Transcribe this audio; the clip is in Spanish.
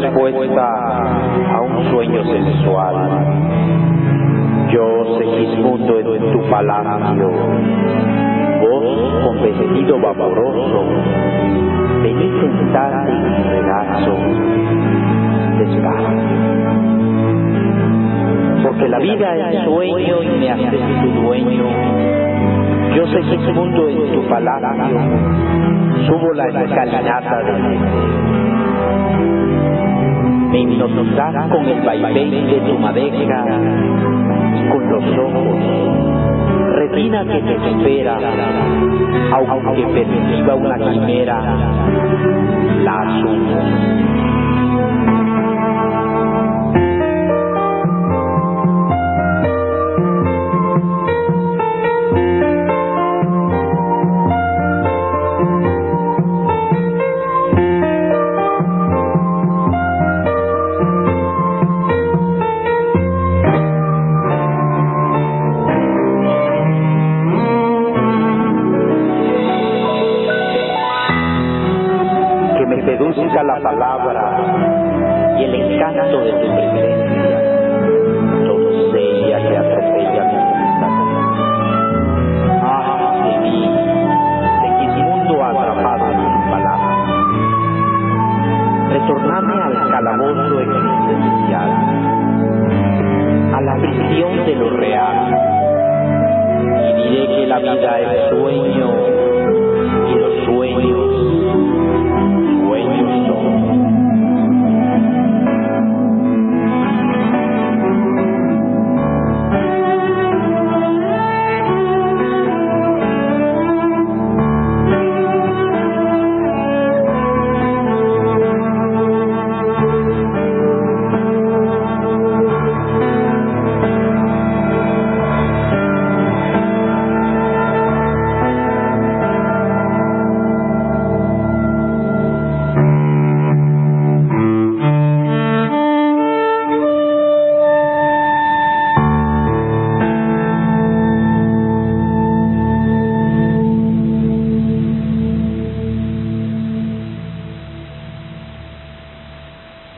Respuesta a un sueño sensual. Yo, Segismundo, en tu palacio, vos con vestido vaporoso, venís sentate en mi regazo. Porque la vida es sueño y me haces tu dueño. Yo, Segismundo, en tu palacio, subo la escalinata del deseo me hipnotizas con el vaivén de tu madeja y con los ojos, retina que te espera, aunque perciba una quimera, la asumo. Seduzca la palabra y el encanto de tu presencia, doncella que atropella mi vista. Ah, de mí, Segismundo atrapado en tu palabra. Retorname al calabozo existencial, a la prisión de lo real, y diré que la vida es sueño